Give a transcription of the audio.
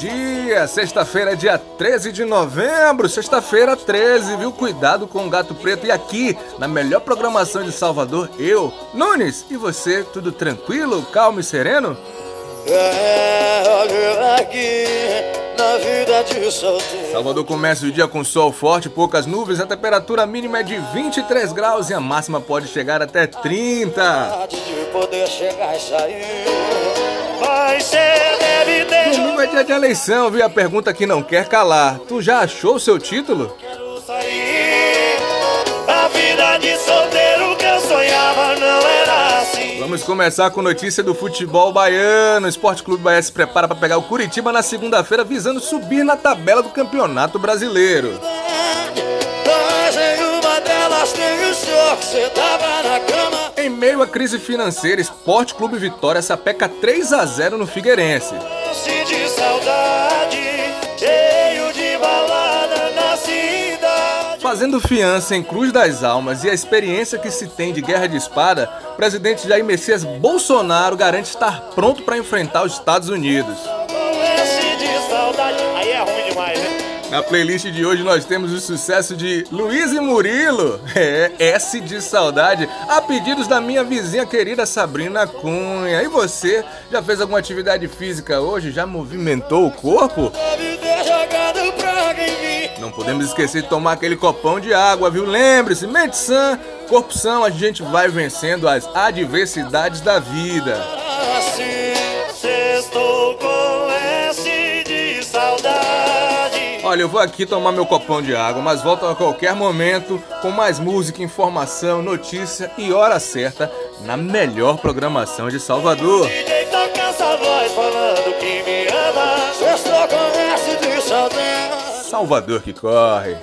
dia! Sexta-feira, dia 13 de novembro, sexta-feira 13, viu? Cuidado com o gato preto. E aqui, na melhor programação de Salvador, eu, Nunes, e você, tudo tranquilo, calmo e sereno? É, aqui. Salvador começa o dia com sol forte, poucas nuvens, a temperatura mínima é de 23 graus e a máxima pode chegar até 30. De poder chegar e sair. Domingo é dia de eleição, viu? A pergunta que não quer calar. Tu já achou o seu título? Quero sair. A vida de solteiro que eu sonhava não era assim. Vamos começar com notícia do futebol baiano. O Esporte Clube Bahia se prepara para pegar o Curitiba na segunda-feira, visando subir na tabela do Campeonato Brasileiro. Em meio à crise financeira, Esporte Clube Vitória sapeca 3 a 0 no Figueirense. Fazendo fiança em Cruz das Almas e a experiência que se tem de guerra de espada, presidente Jair Messias Bolsonaro garante estar pronto para enfrentar os Estados Unidos. Na playlist de hoje nós temos o sucesso de Luiz e Murilo, é, S de Saudade, a pedidos da minha vizinha querida Sabrina Cunha. E você, já fez alguma atividade física hoje? Já movimentou o corpo? Não podemos esquecer de tomar aquele copão de água, viu? Lembre-se, mente sã, corpo são, a gente vai vencendo as adversidades da vida. Olha, eu vou aqui tomar meu copão de água, mas volto a qualquer momento com mais música, informação, notícia e hora certa na melhor programação de Salvador. Salvador que corre.